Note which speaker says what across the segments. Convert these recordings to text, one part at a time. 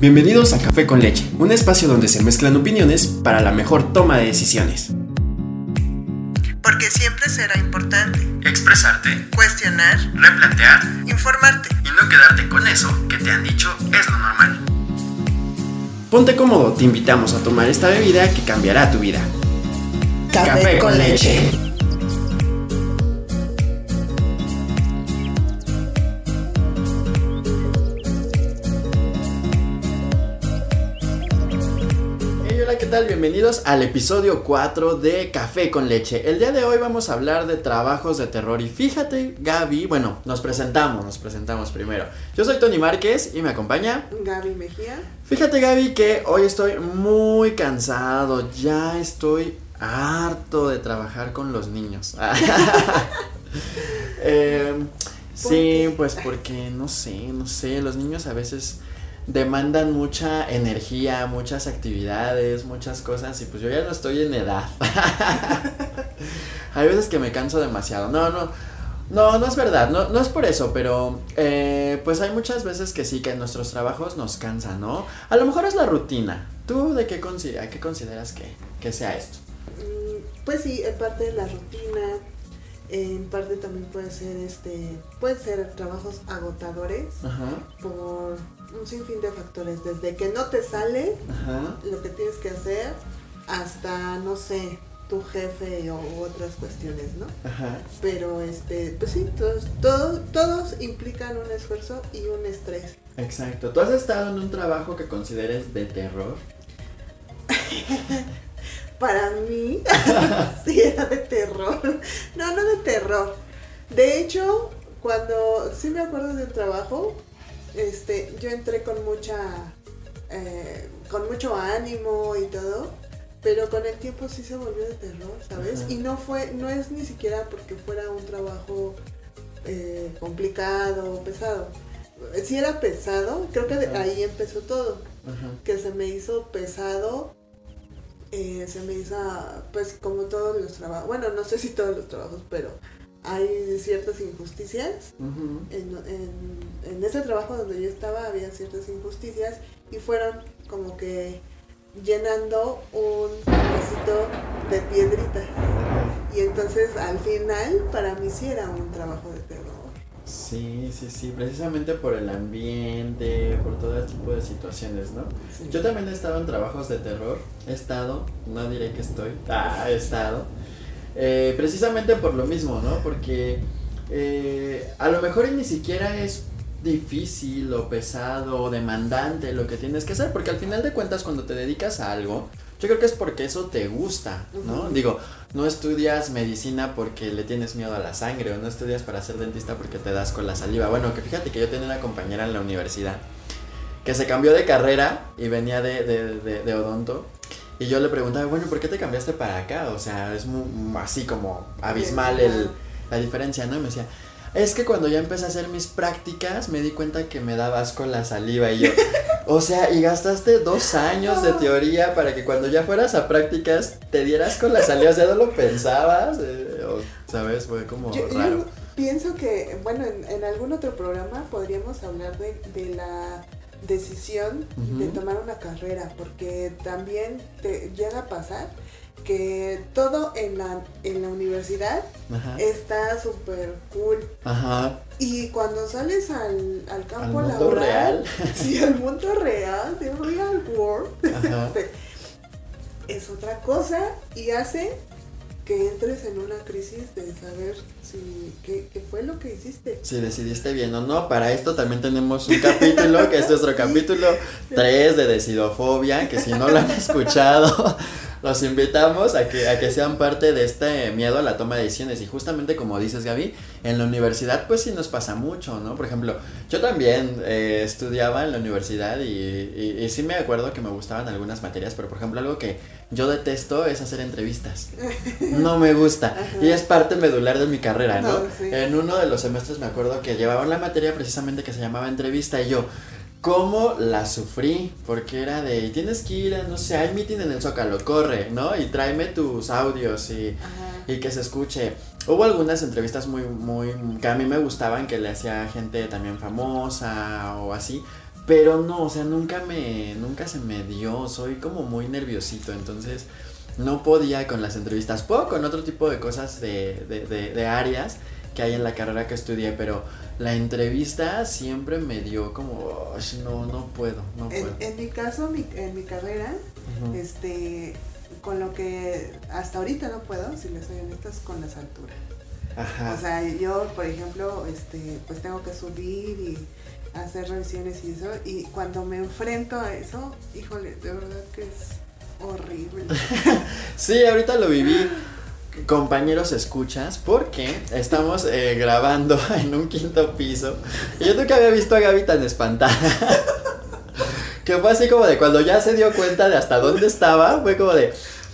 Speaker 1: Bienvenidos a Café con Leche, un espacio donde se mezclan opiniones para la mejor toma de decisiones.
Speaker 2: Porque siempre será importante
Speaker 1: Expresarte,
Speaker 2: cuestionar,
Speaker 1: replantear
Speaker 2: informarte.
Speaker 1: y no quedarte con eso que te han dicho es lo normal. Ponte cómodo, te invitamos a tomar esta bebida que cambiará tu vida. Café con leche. Bienvenidos al episodio 4 de Café con leche. El día de hoy vamos a hablar de trabajos de terror y fíjate, Gaby, bueno, nos presentamos, nos presentamos primero. Yo soy Tony Márquez y me acompaña
Speaker 2: Gaby Mejía.
Speaker 1: Fíjate Gaby que hoy estoy muy cansado, ya estoy harto de trabajar con los niños. Eh, sí,
Speaker 2: qué?
Speaker 1: pues porque no sé, no sé, los niños a veces demandan mucha energía, muchas actividades, muchas cosas y pues yo ya no estoy en edad. Hay veces que me canso demasiado. No, no. No, no es verdad, no, no es por eso, pero eh, pues hay muchas veces que sí, que nuestros trabajos nos cansan, ¿no? A lo mejor es la rutina. ¿Tú de qué, consi- a qué consideras que, que sea esto?
Speaker 2: Mm, Pues sí, en parte de la rutina, en parte también puede ser este, pueden ser trabajos agotadores
Speaker 1: Ajá,
Speaker 2: por un sinfín de factores, desde que no te sale
Speaker 1: ajá.
Speaker 2: lo que tienes que hacer hasta no sé, tu jefe o otras cuestiones, ¿no?
Speaker 1: Ajá.
Speaker 2: Pero este, pues sí, todos, todos, todos implican un esfuerzo y un estrés.
Speaker 1: Exacto. ¿Tú has estado en un trabajo que consideres de terror?
Speaker 2: Para mí, sí era de terror. No, no de terror. De hecho, cuando sí me acuerdo de un trabajo, este, yo entré con mucha, eh, con mucho ánimo y todo, pero con el tiempo sí se volvió de terror, ¿sabes?
Speaker 1: Ajá.
Speaker 2: Y no fue, no es ni siquiera porque fuera un trabajo eh, complicado o pesado. Sí era pesado, creo que de ahí empezó todo
Speaker 1: Ajá.
Speaker 2: que se me hizo pesado, eh, se me hizo pues como todos los trabajos, bueno, no sé si todos los trabajos, pero hay ciertas injusticias. En, en, en ese trabajo donde yo estaba había ciertas injusticias y fueron como que llenando un vasito de piedritas. Y entonces al final para mí sí era un trabajo de terror.
Speaker 1: Sí, sí, sí, precisamente por el ambiente, por todo este tipo de situaciones, ¿no?
Speaker 2: Sí.
Speaker 1: Yo también he estado en trabajos de terror, he estado, no diré que estoy, ah, he estado, eh, precisamente por lo mismo, ¿no? Porque eh, a lo mejor ni siquiera es difícil o pesado o demandante lo que tienes que hacer, porque al final de cuentas cuando te dedicas a algo, yo creo que es porque eso te gusta, ¿no? Digo, no estudias medicina porque le tienes miedo a la sangre o no estudias para ser dentista porque te das con la saliva. Bueno, que fíjate que yo tenía una compañera en la universidad que se cambió de carrera y venía de, de, de- de odonto. Y yo le preguntaba, bueno, ¿por qué te cambiaste para acá? O sea, es así como abismal el, la diferencia, ¿no? Y me decía, es que cuando ya empecé a hacer mis prácticas me di cuenta que me daba asco la saliva y yo, o sea, y gastaste dos años de teoría para que cuando ya fueras a prácticas te dieras con la saliva, o sea, no lo pensabas, Eh, o, ¿sabes? Fue como
Speaker 2: Yo, yo
Speaker 1: raro.
Speaker 2: pienso que, bueno, en, en algún otro programa podríamos hablar de, de la decisión de tomar una carrera, porque también te llega a pasar que todo en la, en la universidad
Speaker 1: Ajá.
Speaker 2: está súper cool.
Speaker 1: Ajá.
Speaker 2: Y cuando sales al, al
Speaker 1: Al
Speaker 2: campo
Speaker 1: mundo
Speaker 2: laboral,
Speaker 1: real.
Speaker 2: sí, al mundo real, de real world,
Speaker 1: Ajá.
Speaker 2: es otra cosa y hace que entres en una crisis de saber si qué, qué fue lo que hiciste.
Speaker 1: Si decidiste bien o no, para esto también tenemos un capítulo, que es nuestro capítulo 3 de decidofobia, que si no lo han escuchado, los invitamos a que, a que sean parte de este miedo a la toma de decisiones. Y justamente como dices Gaby, en la universidad pues sí nos pasa mucho, ¿no? Por ejemplo, yo también eh, estudiaba en la universidad y, y, y sí me acuerdo que me gustaban algunas materias, pero por ejemplo algo que yo detesto es hacer entrevistas. No me gusta.
Speaker 2: Ajá.
Speaker 1: Y es parte medular de mi carrera, ¿no?
Speaker 2: No, sí.
Speaker 1: En uno de los semestres me acuerdo que llevaban la materia precisamente que se llamaba entrevista y yo, ¿cómo la sufrí? Porque era de, tienes que ir, a, no sé, hay meeting en el Zócalo, corre, ¿no? Y tráeme tus audios y, y que se escuche. Hubo algunas entrevistas muy, muy, que a mí me gustaban, que le hacía gente también famosa o así. Pero no, o sea, nunca me, nunca se me dio, soy como muy nerviosito, entonces no podía con las entrevistas, puedo con otro tipo de cosas de, de, de, de áreas que hay en la carrera que estudié, pero la entrevista siempre me dio como, no, no puedo, no
Speaker 2: En,
Speaker 1: puedo.
Speaker 2: en mi caso, mi- en mi carrera, este, con lo que hasta ahorita no puedo, si les soy honesta, es con las alturas.
Speaker 1: Ajá.
Speaker 2: O sea, yo, por ejemplo, este, pues tengo que subir y hacer revisiones y eso, y cuando me enfrento a eso, híjole, de verdad que es horrible.
Speaker 1: Sí, ahorita lo viví. Compañeros, escuchas, porque estamos eh, grabando en un quinto piso. Y yo nunca había visto a Gaby tan espantada. que fue así como de cuando ya se dio cuenta de hasta dónde estaba, fue como de,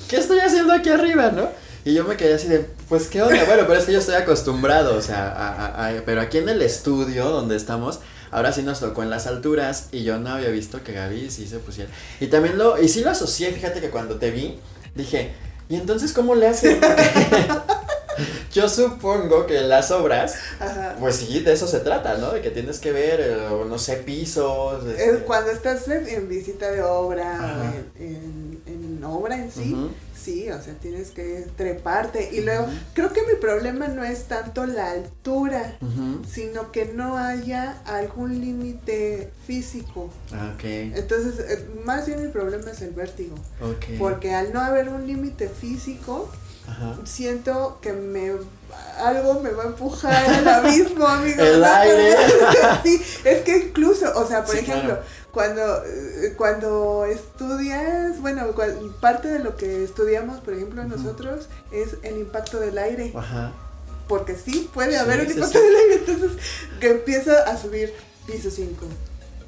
Speaker 1: ¿qué estoy haciendo aquí arriba, no? Y yo me quedé así de, pues qué onda, bueno, pero es que yo estoy acostumbrado, o sea, a- a- pero aquí en el estudio donde estamos, ahora sí nos tocó en las alturas y yo no había visto que Gaby sí se pusiera. Y también lo, y sí lo asocié, fíjate que cuando te vi, dije, ¿y entonces cómo le hace? yo supongo que las obras,
Speaker 2: Ajá.
Speaker 1: pues sí, de eso se trata, ¿no? De que tienes que ver, eh, no sé, pisos.
Speaker 2: Es
Speaker 1: este,
Speaker 2: cuando estás en, en visita de obra, en obra en sí, sí, o sea, tienes que treparte. Y luego, creo que mi problema no es tanto la altura, sino que no haya algún límite físico.
Speaker 1: Ah,
Speaker 2: Entonces, eh, más bien mi problema es el vértigo.
Speaker 1: ok.
Speaker 2: Porque al no haber un límite físico,
Speaker 1: Ajá.
Speaker 2: siento que me algo me va a empujar al abismo, amigo.
Speaker 1: El aire.
Speaker 2: sí, es que incluso, o sea, por
Speaker 1: Sí,
Speaker 2: ejemplo,
Speaker 1: claro.
Speaker 2: Cuando eh, cuando estudias, bueno, cua- parte de lo que estudiamos, por ejemplo, nosotros es el impacto del aire,
Speaker 1: Ajá.
Speaker 2: porque sí puede
Speaker 1: Sí,
Speaker 2: haber un impacto
Speaker 1: sí.
Speaker 2: del aire, entonces que empieza a subir piso 5,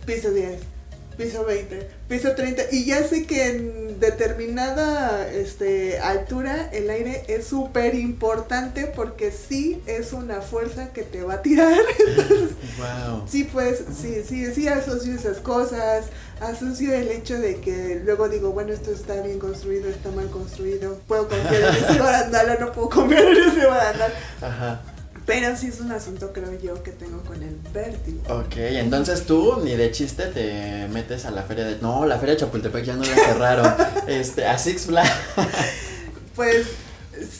Speaker 2: piso 10, piso 20, piso 30 y ya sé que en determinada este, altura el aire es súper importante porque sí es una fuerza que te va a tirar.
Speaker 1: Wow.
Speaker 2: Sí, pues, sí, sí, sí asocio esas cosas, asocio el hecho de que luego digo, bueno, esto está bien construido, está mal construido, puedo confiar en ese barandal o no puedo confiar en ese barandal.
Speaker 1: Ajá.
Speaker 2: Pero sí es un asunto, creo yo, que tengo con el vértigo.
Speaker 1: Ok, entonces tú ni de chiste te metes a la feria de. No, la feria de Chapultepec ya no la cerraron. este, a Six Flags.
Speaker 2: Pues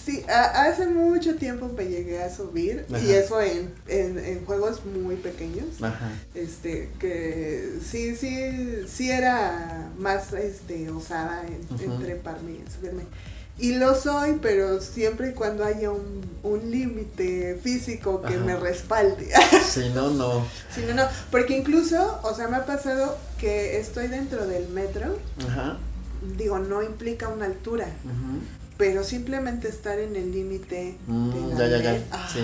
Speaker 2: sí, a- hace mucho tiempo me llegué a subir y eso en, en, en juegos muy pequeños.
Speaker 1: Ajá.
Speaker 2: Este, que sí, sí, sí era más este, osada en, en treparme y subirme. Y lo soy, pero siempre y cuando haya un, un límite físico que
Speaker 1: Ajá.
Speaker 2: me respalde.
Speaker 1: Si no, no.
Speaker 2: Si no, no, porque incluso, o sea, me ha pasado que estoy dentro del metro,
Speaker 1: Ajá.
Speaker 2: digo, no implica una altura,
Speaker 1: ujú.
Speaker 2: pero simplemente estar en el límite
Speaker 1: Mm,
Speaker 2: de la
Speaker 1: ya, ya, ya,
Speaker 2: Ay,
Speaker 1: sí.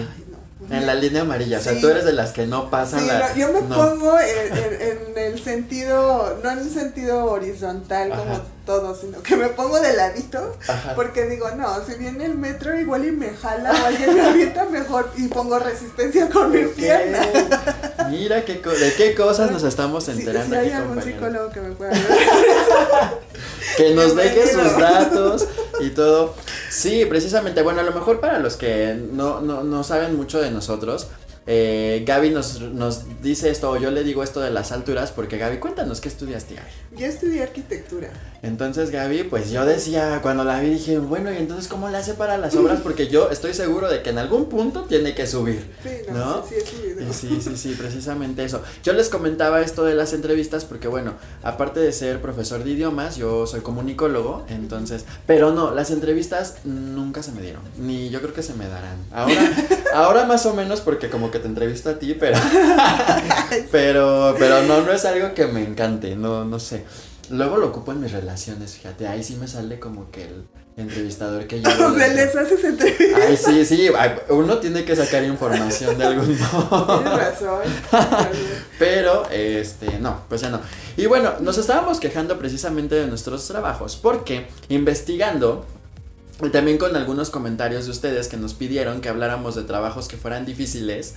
Speaker 1: En la línea amarilla. O sea, tú eres de las que no pasan
Speaker 2: Sí,
Speaker 1: la.
Speaker 2: no, yo me
Speaker 1: no.
Speaker 2: pongo en, en- en el sentido, no en el sentido horizontal como todo, sino que me pongo de ladito,
Speaker 1: Ajá.
Speaker 2: porque digo, no, si viene el metro igual y me jala o alguien me avienta mejor y pongo resistencia con mi pierna.
Speaker 1: Mira qué co- de qué cosas nos estamos enterando
Speaker 2: si hay
Speaker 1: aquí,
Speaker 2: algún
Speaker 1: compañero.
Speaker 2: psicólogo que me pueda ayudar.
Speaker 1: Que nos deje sus datos y todo. Sí, precisamente. Bueno, a lo mejor para los que no, no, no saben mucho de nosotros, eh, Gaby nos, nos dice esto, o yo le digo esto de las alturas, porque Gaby, cuéntanos qué estudiaste, Gaby.
Speaker 2: Yo estudié arquitectura.
Speaker 1: Entonces, Gaby, pues yo decía, cuando la vi, dije, bueno, ¿y entonces cómo le hace para las obras? Porque yo estoy seguro de que en algún punto tiene que subir.
Speaker 2: Sí, no,
Speaker 1: ¿No?
Speaker 2: sí, sí, subido.
Speaker 1: Sí, sí, sí, precisamente eso. Yo les comentaba esto de las entrevistas porque, bueno, aparte de ser profesor de idiomas, yo soy comunicólogo, entonces, pero no, las entrevistas nunca se me dieron, ni yo creo que se me darán. Ahora, ahora más o menos porque como que te entrevisto a ti, pero, pero, pero no, no es algo que me encante, no, no sé. Luego lo ocupo en mis relaciones, fíjate, ahí sí me sale como que el entrevistador que yo...
Speaker 2: O sea, les haces entrevistas.
Speaker 1: Ay, sí, sí, uno tiene que sacar información de algún modo.
Speaker 2: Tienes razón.
Speaker 1: Pero, este, no, pues ya no. Y bueno, nos estábamos quejando precisamente de nuestros trabajos, porque investigando, y también con algunos comentarios de ustedes que nos pidieron que habláramos de trabajos que fueran difíciles,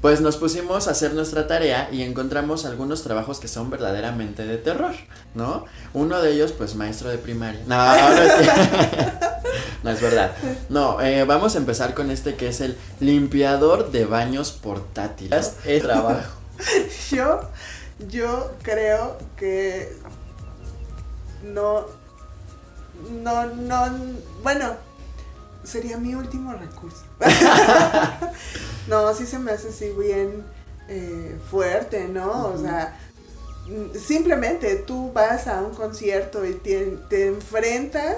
Speaker 1: pues nos pusimos a hacer nuestra tarea y encontramos algunos trabajos que son verdaderamente de terror, ¿no? Uno de ellos, pues maestro de primaria. No, ahora sí. no es verdad. No, eh, vamos a empezar con este que es el limpiador de baños portátiles. Es trabajo.
Speaker 2: Yo, yo creo que no, no, no, bueno, sería mi último recurso. no, sí se me hace así bien eh, fuerte, ¿no? O sea, simplemente tú vas a un concierto y te, te enfrentas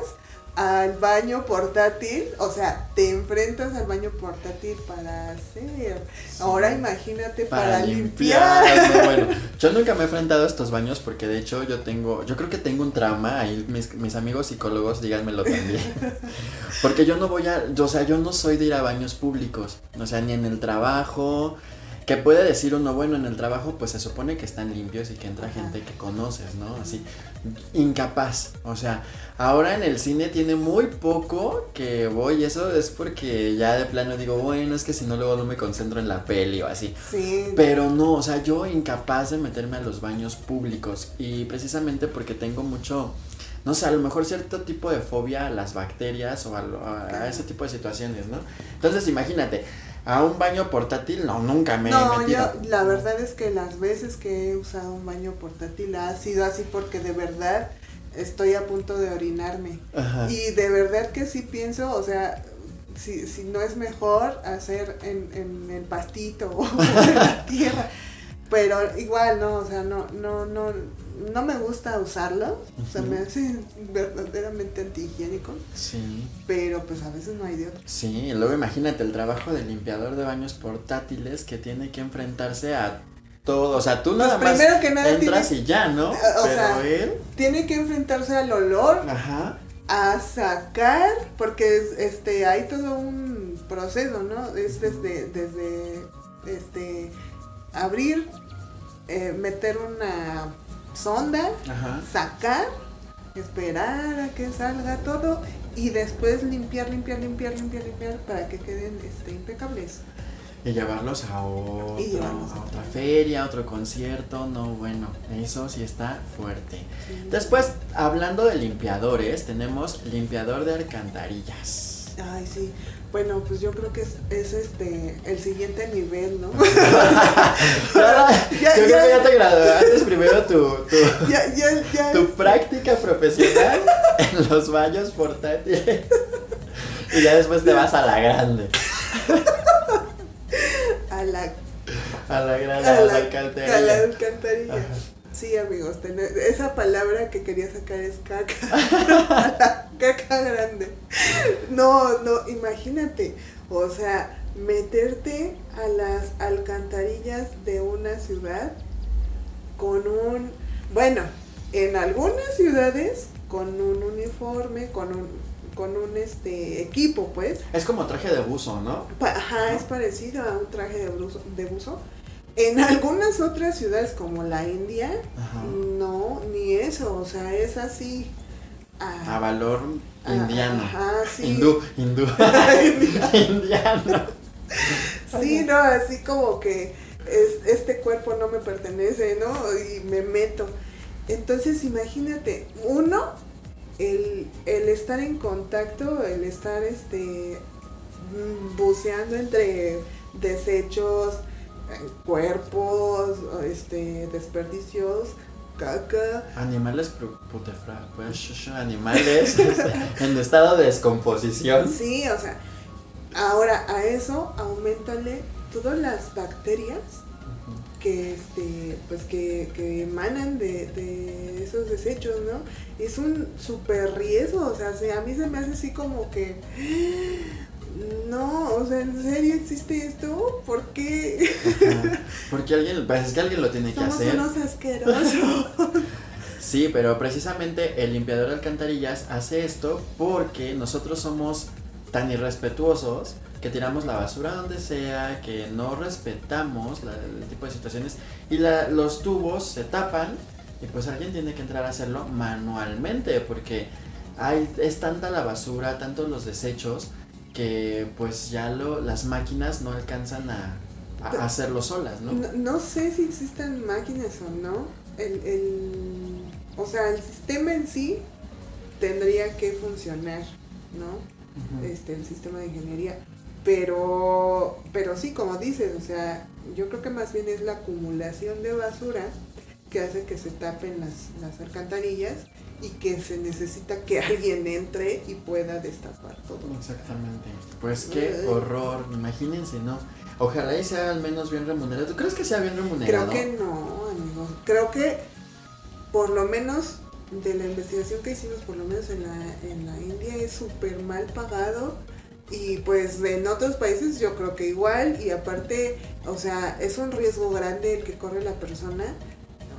Speaker 2: al baño portátil, o sea, te enfrentas al baño portátil para hacer. Ahora imagínate para, limpiar.
Speaker 1: bueno, yo nunca me he enfrentado a estos baños porque de hecho yo tengo, yo creo que tengo un trauma, ahí mis, mis amigos psicólogos díganmelo también. porque yo no voy a, o sea, yo no soy de ir a baños públicos, o sea, ni en el trabajo, que puede decir uno, bueno, en el trabajo pues se supone que están limpios y que entra gente que conoces, ¿no? Así, incapaz. O sea, ahora en el cine tiene muy poco que voy, eso es porque ya de plano digo, bueno, es que si no luego no me concentro en la peli o así.
Speaker 2: Sí.
Speaker 1: Pero no, o sea, yo incapaz de meterme a los baños públicos y precisamente porque tengo mucho no sé, a lo mejor cierto tipo de fobia a las bacterias o a, a, ese tipo de situaciones, ¿no? Entonces imagínate, a un baño portátil, no, nunca me
Speaker 2: no,
Speaker 1: he metido.
Speaker 2: Yo, la verdad es que las veces que he usado un baño portátil ha sido así porque de verdad estoy a punto de orinarme. Y de verdad que sí pienso, o sea, si, si no es mejor hacer en, en el pastito o en la tierra. Pero igual, no, o sea, no, no, no, no me gusta usarlo, o sea, me hace verdaderamente antihigiénico.
Speaker 1: Sí.
Speaker 2: Pero pues a veces no hay de otro.
Speaker 1: Sí, luego imagínate el trabajo del limpiador de baños portátiles que tiene que enfrentarse a todo, o sea, tú nada
Speaker 2: pues
Speaker 1: más
Speaker 2: que nada
Speaker 1: entras y ya, ¿no?
Speaker 2: O Pero sea, él tiene que enfrentarse al olor,
Speaker 1: Ajá.
Speaker 2: a sacar, porque este hay todo un proceso, ¿no? Es desde desde este abrir eh, meter una sonda, sacar, esperar a que salga todo y después limpiar, limpiar, limpiar, limpiar, limpiar para que queden este, impecables.
Speaker 1: Y llevarlos a, otro, a otra feria, a otro concierto, no, bueno, eso sí está fuerte. Después, hablando de limpiadores, tenemos limpiador de alcantarillas.
Speaker 2: Ay, sí. Bueno, pues yo creo que es, es este el siguiente nivel, ¿no?
Speaker 1: yo creo que ya te graduaste primero tu, tu, tu práctica profesional en los baños portátiles y ya después te vas a la grande.
Speaker 2: A la
Speaker 1: a la grande, a, la, alcantarilla.
Speaker 2: A la alcantarilla. Sí, amigos, esa palabra que quería sacar es caca. caca grande. No, no, imagínate. O sea, meterte a las alcantarillas de una ciudad con un. Bueno, en algunas ciudades con un uniforme, con un, con un este equipo, pues.
Speaker 1: Es como traje de buzo, ¿no?
Speaker 2: ajá, es parecido a un traje de buzo, de buzo en algunas otras ciudades como la India, no, ni eso, o sea, es así.
Speaker 1: A valor indiano.
Speaker 2: Ajá, sí.
Speaker 1: Hindú, hindú. indiano.
Speaker 2: Sí, no, así como que es, este cuerpo no me pertenece, ¿no? Y me meto. Entonces, imagínate, uno, el, el estar en contacto, el estar este mm, buceando entre desechos, cuerpos, este, desperdicios, caca.
Speaker 1: Animales pues, animales en estado de descomposición.
Speaker 2: Sí, o sea, ahora a eso aumentale todas las bacterias que este pues que, que emanan de, de, esos desechos, ¿no? Es un super riesgo, o sea, a mí se me hace así como que no, o sea, ¿en serio existe esto? ¿Por qué?
Speaker 1: Porque alguien, pues es que alguien lo tiene que hacer.
Speaker 2: Somos unos asquerosos.
Speaker 1: sí, pero precisamente el limpiador de alcantarillas hace esto porque nosotros somos tan irrespetuosos que tiramos la basura donde sea, que no respetamos el tipo de situaciones y la, los tubos se tapan y pues alguien tiene que entrar a hacerlo manualmente porque hay, es tanta la basura, tantos los desechos que pues ya lo, las máquinas no alcanzan a, hacerlo solas, ¿no?
Speaker 2: ¿no? sé si existen máquinas o no. El, el, o sea, el sistema en sí tendría que funcionar, ¿no? Este, el sistema de ingeniería. Pero, pero sí, como dices, o sea, yo creo que más bien es la acumulación de basura que hace que se tapen las, las alcantarillas y que se necesita que alguien entre y pueda destapar todo.
Speaker 1: Exactamente. Pues qué horror, imagínense, ¿no? Ojalá y sea al menos bien remunerado. ¿Tú crees que sea bien remunerado?
Speaker 2: Creo que no, amigo. Creo que por lo menos de la investigación que hicimos, por lo menos en la, en la India, es súper mal pagado. Y pues en otros países yo creo que igual. Y aparte, o sea, es un riesgo grande el que corre la persona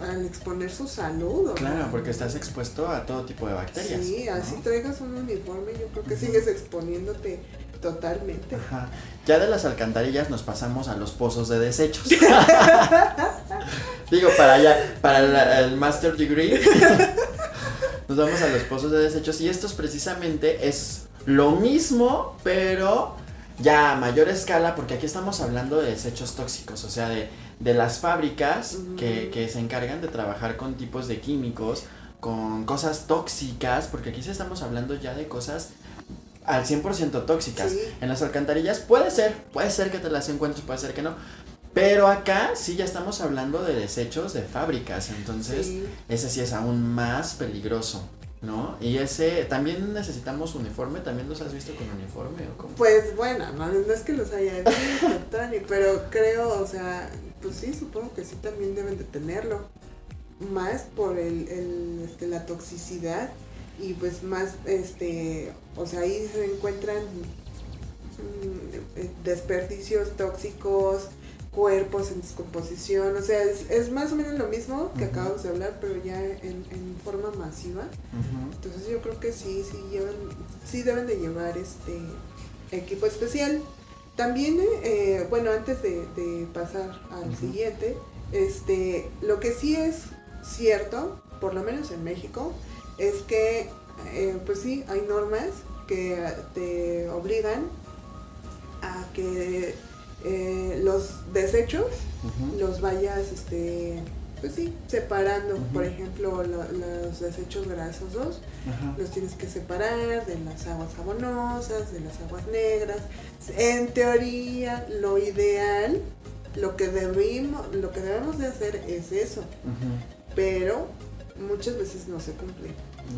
Speaker 2: al exponer su salud.
Speaker 1: Claro, porque estás expuesto a todo tipo de bacterias.
Speaker 2: Sí, así traigas un uniforme, yo creo que sigues exponiéndote totalmente.
Speaker 1: Ajá. Ya de las alcantarillas nos pasamos a los pozos de desechos. Digo, para allá, para el master degree, nos vamos a los pozos de desechos y estos precisamente es lo mismo, pero ya a mayor escala, porque aquí estamos hablando de desechos tóxicos, o sea, de, de las fábricas que, que, se encargan de trabajar con tipos de químicos, con cosas tóxicas, porque aquí sí estamos hablando ya de cosas al 100% tóxicas. En las alcantarillas puede ser, puede ser que te las encuentres, puede ser que no. Pero acá sí ya estamos hablando de desechos de fábricas, entonces ese sí es aún más peligroso. ¿no? Y ese, también necesitamos uniforme, ¿también los has visto con uniforme o cómo?
Speaker 2: Pues bueno, no, es que los haya visto, pero creo, o sea, pues sí, supongo que sí también deben de tenerlo. Más por el, el este, la toxicidad y pues más, este, o sea, ahí se encuentran mm, desperdicios tóxicos, cuerpos en descomposición, o sea, es, más o menos lo mismo que acabamos de hablar, pero ya en, forma masiva. Entonces yo creo que sí, sí llevan, sí deben de llevar este equipo especial. También, eh, bueno, antes de, pasar al siguiente, este, lo que sí es cierto, por lo menos en México, es que, eh, pues sí, hay normas que te obligan a que eh, los desechos los vayas, este, pues sí, separando. Por ejemplo, los desechos grasosos los tienes que separar de las aguas jabonosas, de las aguas negras. En teoría, lo ideal, lo que debimos, lo que debemos de hacer es eso. Pero muchas veces no se cumple.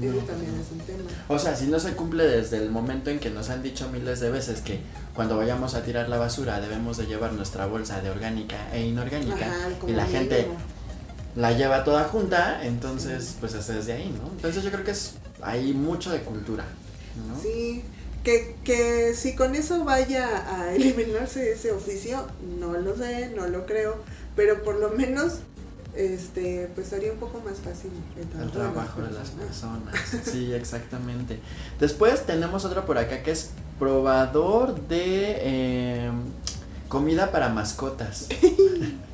Speaker 2: Eso también es un tema.
Speaker 1: O sea, si no se cumple desde el momento en que nos han dicho miles de veces que cuando vayamos a tirar la basura debemos de llevar nuestra bolsa de orgánica e inorgánica y la gente la lleva toda junta, entonces pues es desde ahí, ¿no? Entonces yo creo que es hay mucho de cultura, ¿no?
Speaker 2: Sí, que, que si con eso vaya a eliminarse ese oficio, no lo sé, no lo creo, pero por lo menos este, pues haría un poco más fácil
Speaker 1: el trabajo, de las personas. sí, exactamente. Después tenemos otro por acá que es probador de em, comida para mascotas.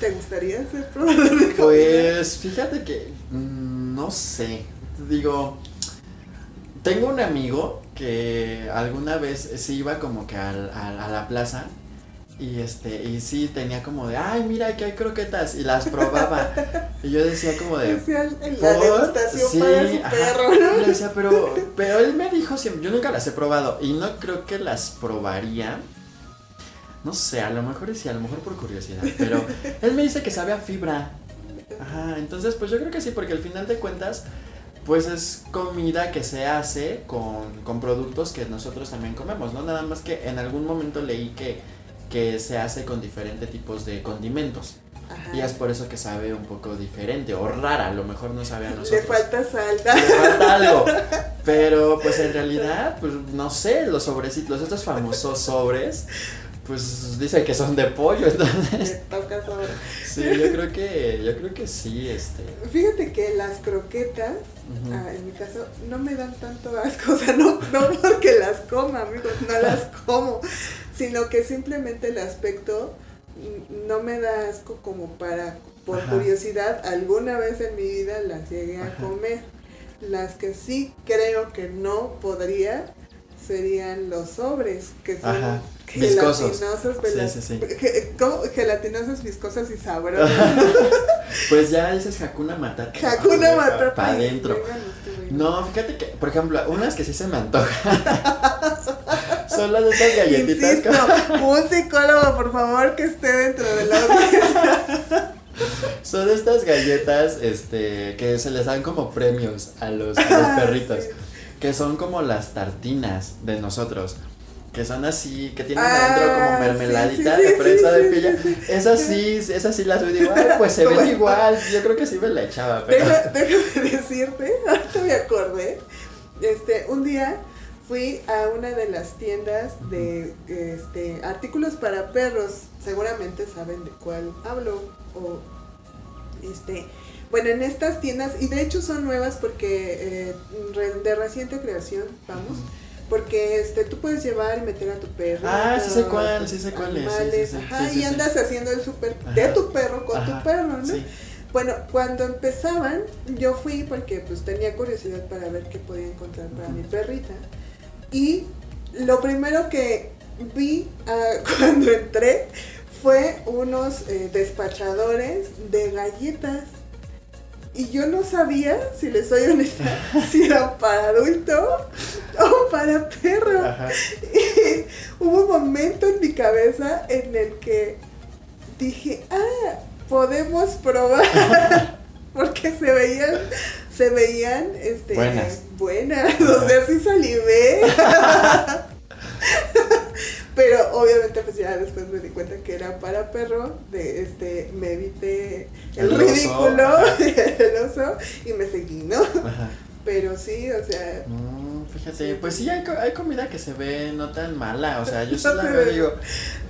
Speaker 2: ¿Te gustaría ser probador de
Speaker 1: Pues fíjate que mm, no sé. Digo, tengo un amigo que alguna vez se iba como que a la plaza y este, y sí tenía como de, ay, mira que hay croquetas, y las probaba. y yo decía como de.
Speaker 2: la degustación sí, para su perro.
Speaker 1: Y decía, pero, pero él me dijo siempre, yo nunca las he probado, y no creo que las probaría. No sé, a lo mejor sí, a lo mejor por curiosidad. Pero él me dice que sabe a fibra. Ajá, entonces pues yo creo que sí, porque al final de cuentas, pues es comida que se hace con, con productos que nosotros también comemos, ¿no? Nada más que en algún momento leí que que se hace con diferentes tipos de condimentos. Y es por eso que sabe un poco diferente o rara, a lo mejor no sabe a nosotros.
Speaker 2: Le falta sal.
Speaker 1: Le falta algo. Pero pues en realidad, pues no sé, los sobrecitos, estos famosos sobres, pues dice que son de pollo, entonces. Sí, yo creo que, yo creo que sí, este.
Speaker 2: Fíjate que las croquetas, ah, en mi caso, no me dan tanto asco, o sea, no, no porque las coma, amigos, no las como sino que simplemente el aspecto no me da asco como para, por curiosidad, alguna vez en mi vida las llegué a comer. Las que sí creo que no podría serían los sobres, que son gelatinosos,
Speaker 1: sí, sí, sí.
Speaker 2: gelatinosos, viscosos y sabrosos.
Speaker 1: pues ya dices Hakuna Matata.
Speaker 2: Hakuna Matata.
Speaker 1: Para adentro. No, fíjate que, por ejemplo, unas que sí se me antojan. Son las de estas galletitas.
Speaker 2: Insisto, un psicólogo, por favor, que esté dentro de la audiencia.
Speaker 1: Son estas galletas este, que se les dan como premios a los, a los
Speaker 2: Ah,
Speaker 1: perritos.
Speaker 2: sí.
Speaker 1: Que son como las tartinas de nosotros. Que son así, que tienen
Speaker 2: Ah,
Speaker 1: adentro como mermeladita
Speaker 2: sí,
Speaker 1: de
Speaker 2: sí,
Speaker 1: fresa
Speaker 2: sí,
Speaker 1: de pilla. Esas sí, esas sí las veo ay, pues se ven igual. Yo creo que sí me la echaba, pero.
Speaker 2: Deja- déjame decirte, ahorita me acordé. Este, un día fui a una de las tiendas de este, artículos para perros. Seguramente saben de cuál hablo. O este. Bueno, en estas tiendas, y de hecho son nuevas porque eh, de reciente creación, vamos. Porque este, tú puedes llevar y meter a tu perro.
Speaker 1: Ah, sí sé cuál, sí sé cuál es, sí, sí,
Speaker 2: animales,
Speaker 1: sí,
Speaker 2: ajá, y andas haciendo el súper de tu perro con
Speaker 1: Ajá,
Speaker 2: tu perro, ¿no?
Speaker 1: sí.
Speaker 2: Bueno, cuando empezaban, yo fui porque pues tenía curiosidad para ver qué podía encontrar para mi perrita. Y lo primero que vi ah, cuando entré fue unos eh, despachadores de galletas. Y yo no sabía, si les soy honesta, si eran para adulto o para perro.
Speaker 1: Ajá.
Speaker 2: Y hubo un momento en mi cabeza en el que dije, ah, podemos probar. Porque se veían, se veían, este,
Speaker 1: Buenas.
Speaker 2: buenas, o sea, sí salivé. Pero obviamente pues ya después me di cuenta que era para perro, de este, me evité el,
Speaker 1: El oso,
Speaker 2: ridículo,
Speaker 1: ajá.
Speaker 2: el oso, y me seguí, ¿no?
Speaker 1: Ajá.
Speaker 2: Pero sí, o sea,
Speaker 1: No, fíjate,
Speaker 2: Sí.
Speaker 1: pues sí hay, hay comida que se ve no tan mala, o sea, yo sí la veo digo,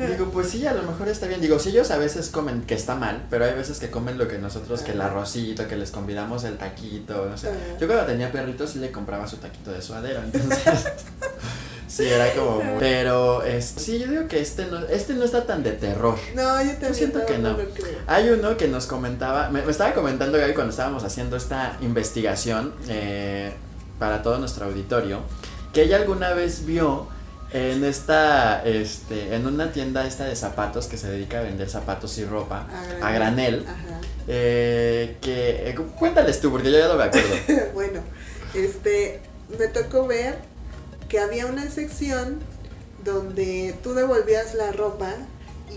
Speaker 1: digo, pues sí, a lo mejor está bien, digo, si ellos a veces comen que está mal, pero hay veces que comen lo que nosotros, que el arrocito, que les convidamos el taquito, no sé,
Speaker 2: Ajá.
Speaker 1: yo cuando tenía perritos sí le compraba su taquito de suadero, entonces, sí, era como, muy- pero, este, sí, yo digo que este no, este no está tan de terror,
Speaker 2: no, yo también
Speaker 1: siento que no. hay uno que nos comentaba, me, me estaba comentando Gaby cuando estábamos haciendo esta investigación eh, para todo nuestro auditorio, que ella alguna vez vio en esta, este, en una tienda esta de zapatos que se dedica a vender zapatos y ropa a granel,
Speaker 2: Ajá.
Speaker 1: eh, que, eh, cuéntales tú, porque yo ya no me acuerdo.
Speaker 2: bueno, este, me tocó ver que había una sección donde tú devolvías la ropa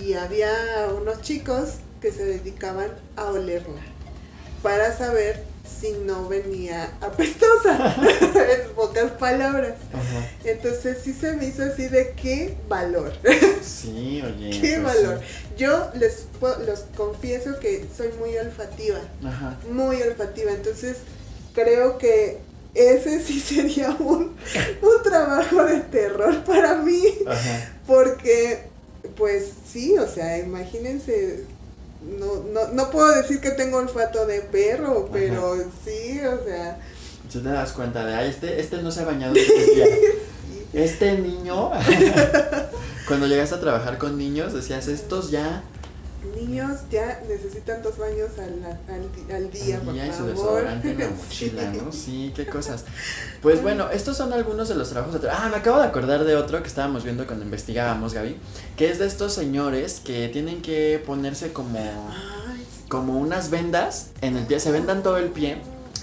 Speaker 2: y había unos chicos que se dedicaban a olerla para saber si no venía apestosa, en pocas palabras.
Speaker 1: Ajá.
Speaker 2: Entonces sí se me hizo así de qué valor,
Speaker 1: Sí, oye.
Speaker 2: qué valor. Yo les los confieso que soy muy olfativa.
Speaker 1: Ajá.
Speaker 2: muy olfativa. Entonces, creo que ese sí sería un, un trabajo de terror para mí.
Speaker 1: Ajá.
Speaker 2: Porque, pues sí, o sea, imagínense. No, no, no puedo decir que tengo olfato de perro, pero sí, o sea.
Speaker 1: Si te das cuenta de, ay, este, este no se ha bañado días.
Speaker 2: sí.
Speaker 1: Este niño, cuando llegaste a trabajar con niños, decías, estos ya
Speaker 2: Niños ya necesitan dos baños al, al, al día,
Speaker 1: al
Speaker 2: por
Speaker 1: y su
Speaker 2: favor.
Speaker 1: desodorante en la mochila, ¿no? Sí, qué cosas. Pues bueno, estos son algunos de los trabajos de tra- Ah, me acabo de acordar de otro que estábamos viendo cuando investigábamos, Gaby, que es de estos señores que tienen que ponerse como
Speaker 2: Ay,
Speaker 1: como unas vendas en el pie, se vendan todo el pie.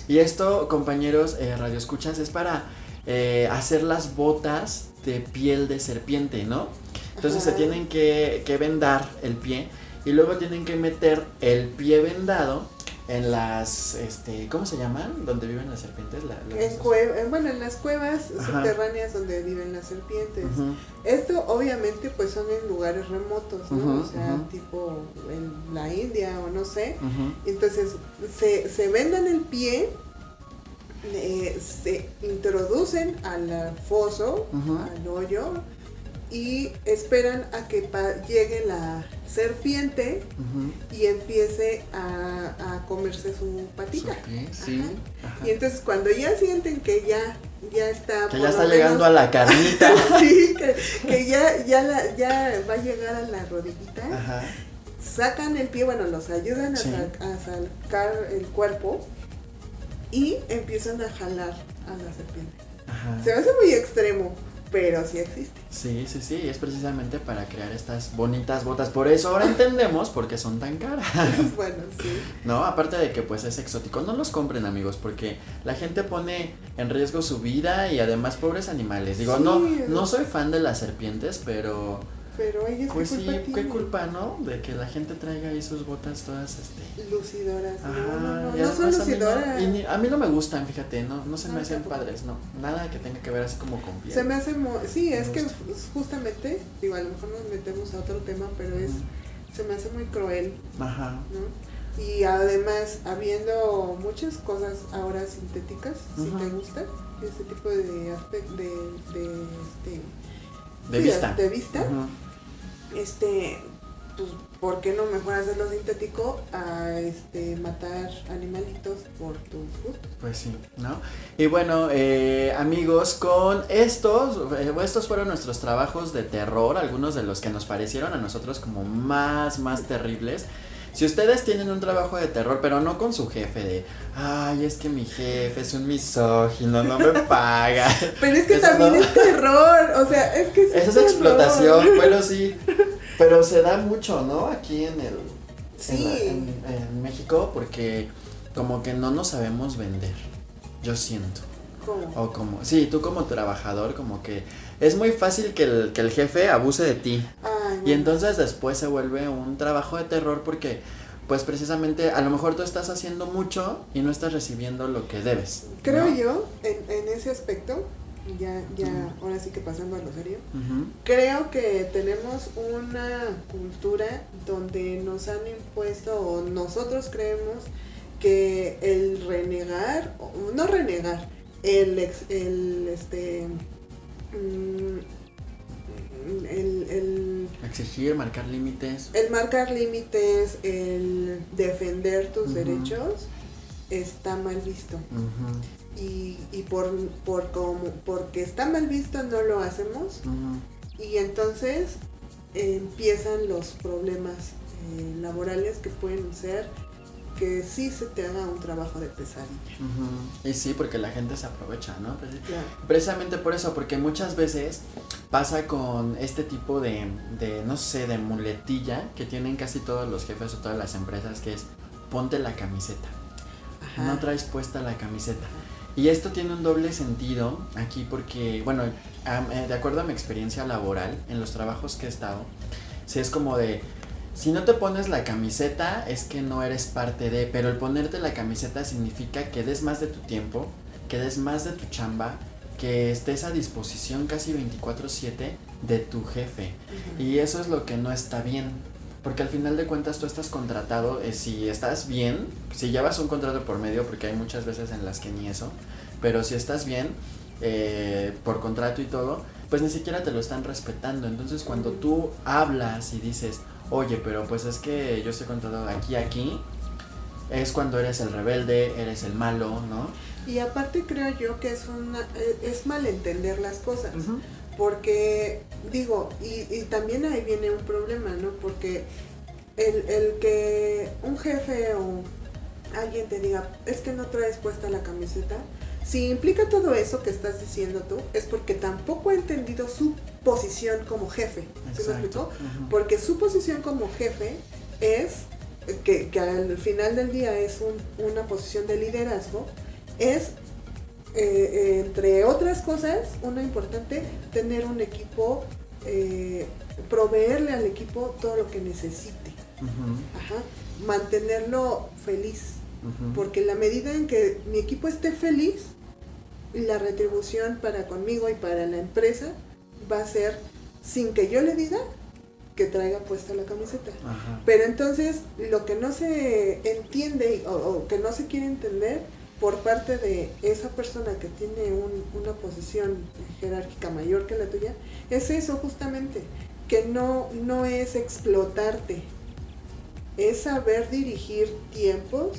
Speaker 1: Y esto, compañeros eh, radioescuchas, es para eh, hacer las botas de piel de serpiente, ¿no? Entonces se tienen que, que vendar el pie y luego tienen que meter el pie vendado en las, este, ¿cómo se llaman? Donde viven las serpientes. La,
Speaker 2: en cue- en- bueno, en las cuevas
Speaker 1: Ajá.
Speaker 2: subterráneas donde viven las serpientes. Esto obviamente pues son en lugares remotos, ¿no? O sea, tipo en la India o no sé. Entonces se, se vendan el pie, eh, se introducen al foso, al hoyo, y esperan a que llegue la serpiente y empiece a, a comerse su patita.
Speaker 1: Su pie, sí. ajá.
Speaker 2: Y entonces cuando ya sienten que ya, ya está...
Speaker 1: Que ya está llegando a la carnita.
Speaker 2: sí, que, que ya, ya, la- ya va a llegar a la rodillita,
Speaker 1: Ajá.
Speaker 2: sacan el pie, bueno, los ayudan a,
Speaker 1: Sí.
Speaker 2: sa- a sacar el cuerpo y empiezan a jalar a la serpiente.
Speaker 1: Ajá.
Speaker 2: Se me hace muy extremo, pero sí existe.
Speaker 1: Sí, sí, sí, es precisamente para crear estas bonitas botas. Por eso ahora entendemos por qué son tan caras.
Speaker 2: bueno, sí.
Speaker 1: No, aparte de que pues es exótico, no los compren amigos, porque la gente pone en riesgo su vida y además pobres animales. Digo,
Speaker 2: Sí.
Speaker 1: no, no soy fan de las serpientes, pero
Speaker 2: Pero ellos
Speaker 1: Pues
Speaker 2: qué
Speaker 1: sí,
Speaker 2: culpa
Speaker 1: qué culpa, ¿no? De que la gente traiga ahí sus botas todas, este...
Speaker 2: Lucidoras.
Speaker 1: Ajá,
Speaker 2: no, no, no, no son
Speaker 1: además a mí
Speaker 2: lucidoras.
Speaker 1: y ni- a mí no me gustan, fíjate, no, no se me
Speaker 2: No,
Speaker 1: hacen
Speaker 2: tampoco.
Speaker 1: padres, no. Nada que tenga que ver así como con piel.
Speaker 2: Se me hace mo- sí,
Speaker 1: Me
Speaker 2: es que
Speaker 1: gusta.
Speaker 2: justamente, digo, a lo mejor nos metemos a otro tema, pero es, se me hace muy cruel,
Speaker 1: Ajá.
Speaker 2: ¿no? Y además, habiendo muchas cosas ahora sintéticas, si te gusta, ese tipo de aspecto, de, de, este,
Speaker 1: De
Speaker 2: sí,
Speaker 1: vista.
Speaker 2: de vista. Este, pues, ¿por qué no mejor hacerlo sintético a este matar animalitos por tus gustos?
Speaker 1: Pues sí, ¿no? Y bueno, eh, amigos, con estos, eh, estos fueron nuestros trabajos de terror, algunos de los que nos parecieron a nosotros como más, más terribles. Si ustedes tienen un trabajo de terror, pero no con su jefe, de, ay, es que mi jefe es un misógino, no me paga.
Speaker 2: Pero es que
Speaker 1: Eso
Speaker 2: también
Speaker 1: no.
Speaker 2: es terror, o sea, es que sí
Speaker 1: Esa es explotación, bueno, sí. Pero se da mucho, ¿no? Aquí en el,
Speaker 2: Sí.
Speaker 1: en, la- en- en México, porque como que no nos sabemos vender, yo siento.
Speaker 2: ¿Cómo?
Speaker 1: O como, sí, tú como trabajador, como que es muy fácil que el, que el jefe abuse de ti.
Speaker 2: Ay,
Speaker 1: Y entonces después se vuelve un trabajo de terror porque, pues precisamente, a lo mejor tú estás haciendo mucho y no estás recibiendo lo que debes.
Speaker 2: Creo
Speaker 1: ¿no?
Speaker 2: yo, en, en ese aspecto, ya, ya, ahora sí que pasando a lo serio, creo que tenemos una cultura donde nos han impuesto o nosotros creemos que el renegar, o no renegar, el, ex- el este, mm, el, el,
Speaker 1: Exigir, marcar límites.
Speaker 2: el marcar límites, el defender tus derechos, está mal visto. Y, y por, por como, porque está mal visto no lo hacemos y entonces empiezan los problemas eh, laborales que pueden ser que sí se te haga un trabajo de pesadilla.
Speaker 1: Y sí, porque la gente se aprovecha, ¿no? Pues,
Speaker 2: Claro.
Speaker 1: Precisamente por eso, porque muchas veces pasa con este tipo de, de, no sé, de muletilla que tienen casi todos los jefes o todas las empresas, que es ponte la camiseta,
Speaker 2: Ajá.
Speaker 1: no traes puesta la camiseta. Y esto tiene un doble sentido aquí porque, bueno, eh, de acuerdo a mi experiencia laboral, en los trabajos que he estado, sí es como de, si no te pones la camiseta es que no eres parte de, pero el ponerte la camiseta significa que des más de tu tiempo, que des más de tu chamba, que estés a disposición casi 24/7 de tu jefe. Y eso es lo que no está bien. Porque al final de cuentas tú estás contratado, eh, si estás bien, si llevas un contrato por medio, porque hay muchas veces en las que ni eso, pero si estás bien, eh, por contrato y todo, pues ni siquiera te lo están respetando. Entonces cuando tú hablas y dices, oye, pero pues es que yo estoy contratado aquí, aquí, es cuando eres el rebelde, eres el malo, ¿no?
Speaker 2: Y aparte creo yo que es una eh, es malentender las cosas. Porque, digo, y, y también ahí viene un problema, ¿no? Porque el, el que un jefe o alguien te diga, es que no traes puesta la camiseta, si implica todo eso que estás diciendo tú, es porque tampoco ha entendido su posición como jefe. ¿Sí me explico?
Speaker 1: Ujú.
Speaker 2: Porque su posición como jefe es, que, que al final del día es un- una posición de liderazgo, es, eh, eh, entre otras cosas, una importante, tener un equipo, eh, proveerle al equipo todo lo que necesite. Ajá. mantenerlo feliz, porque en la medida en que mi equipo esté feliz, la retribución para conmigo y para la empresa va a ser sin que yo le diga que traiga puesta la camiseta.
Speaker 1: Ajá.
Speaker 2: Pero entonces lo que no se entiende o, o que no se quiere entender por parte de esa persona que tiene un- una posición jerárquica mayor que la tuya es eso justamente, que no, no es explotarte, es saber dirigir tiempos,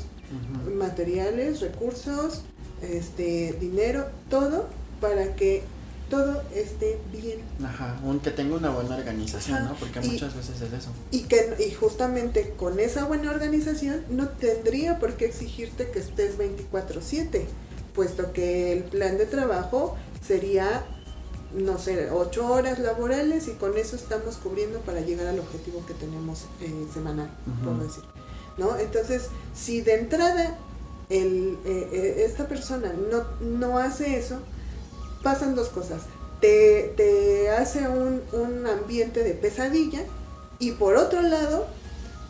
Speaker 2: materiales, recursos, este, dinero, todo para que todo esté bien.
Speaker 1: Ajá, un que tenga una buena organización,
Speaker 2: Ajá,
Speaker 1: ¿no? Porque
Speaker 2: y-
Speaker 1: muchas veces es eso.
Speaker 2: Y que y justamente con esa buena organización no tendría por qué exigirte que estés 24/7, puesto que el plan de trabajo sería no sé, ocho horas laborales y con eso estamos cubriendo para llegar al objetivo que tenemos eh, semanal, por decir. ¿no? Entonces, si de entrada el, eh, eh, esta persona no, no hace eso, pasan dos cosas. te, te hace un, un ambiente de pesadilla y por otro lado,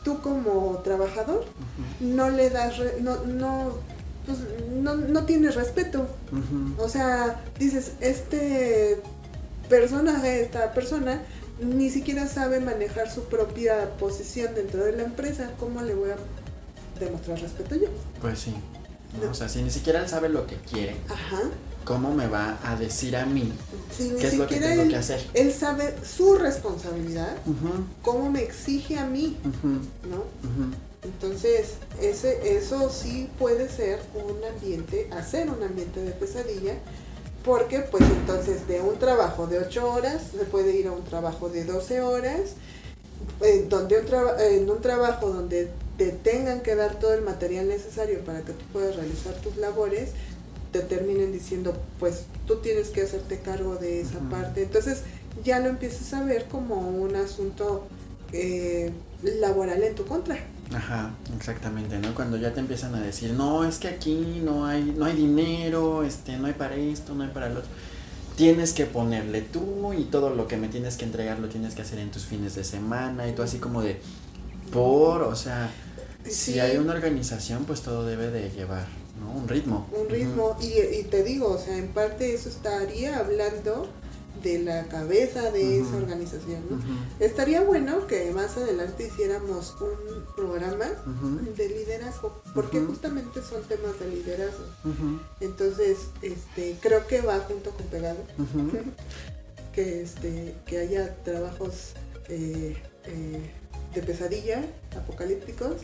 Speaker 2: tú como trabajador no le das, re- no, no, pues, no, no tienes respeto. O sea, dices, este personaje, esta persona, ni siquiera sabe manejar su propia posición dentro de la empresa. ¿Cómo le voy a demostrar respeto yo?
Speaker 1: Pues sí. O sea, si ni siquiera él sabe lo que quiere,
Speaker 2: Ajá.
Speaker 1: ¿Cómo me va a decir a mí
Speaker 2: Si
Speaker 1: qué es lo que tengo
Speaker 2: él,
Speaker 1: que hacer?
Speaker 2: él sabe su responsabilidad, cómo me exige a mí, ¿no? Entonces, ese, eso sí puede ser un ambiente, hacer un ambiente de pesadilla, porque pues entonces de un trabajo de 8 horas se puede ir a un trabajo de 12 horas, eh, donde un en un trabajo donde te tengan que dar todo el material necesario para que tú puedas realizar tus labores, te terminen diciendo, pues tú tienes que hacerte cargo de esa parte. Entonces ya lo empiezas a ver como un asunto eh, laboral en tu contra.
Speaker 1: Ajá, exactamente, ¿no? Cuando ya te empiezan a decir, no, es que aquí no hay, no hay dinero, este, no hay para esto, no hay para lo otro. Tienes que ponerle tú y todo lo que me tienes que entregar lo tienes que hacer en tus fines de semana y tú así como de, por, o sea, si hay una organización, pues todo debe de llevar, ¿no? Un ritmo.
Speaker 2: un ritmo. Y, y te digo, o sea, en parte eso estaría hablando de la cabeza de esa organización, Estaría bueno que más adelante hiciéramos un programa de liderazgo, porque justamente son temas de liderazgo. Entonces, este, creo que va junto con pegado, que este, que haya trabajos eh, eh, de pesadilla, apocalípticos,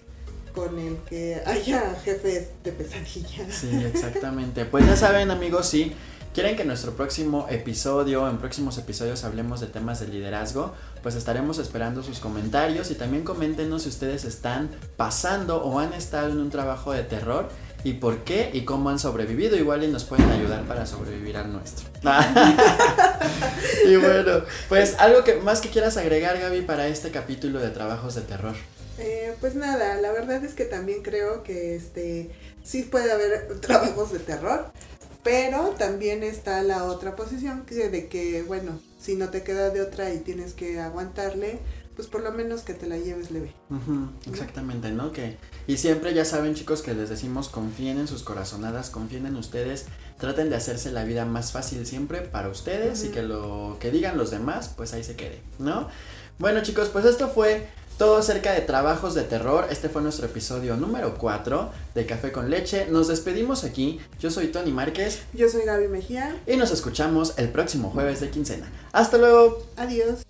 Speaker 2: con el que haya jefes de pesadilla.
Speaker 1: Sí, exactamente. Pues ya saben, amigos, si quieren que nuestro próximo episodio, en próximos episodios hablemos de temas de liderazgo, pues estaremos esperando sus comentarios y también coméntenos si ustedes están pasando o han estado en un trabajo de terror y por qué y cómo han sobrevivido. Igual y nos pueden ayudar para sobrevivir al nuestro. y bueno, pues algo que más que quieras agregar, Gaby, para este capítulo de trabajos de terror.
Speaker 2: Eh, pues nada, la verdad es que también creo que este sí puede haber trabajos de terror, pero también está la otra posición que de que, bueno, si no te queda de otra y tienes que aguantarle, pues por lo menos que te la lleves leve.
Speaker 1: Exactamente, ¿no? Que, y siempre ya saben chicos que les decimos confíen en sus corazonadas, confíen en ustedes, traten de hacerse la vida más fácil siempre para ustedes y que lo que digan los demás, pues ahí se quede, ¿no? Bueno chicos, pues esto fue todo acerca de trabajos de terror. Este fue nuestro episodio número 4 de Café con Leche. Nos despedimos aquí. Yo soy Tony Márquez
Speaker 2: Yo soy Gaby Mejía,
Speaker 1: y nos escuchamos el próximo jueves de quincena. Hasta luego.
Speaker 2: adiós.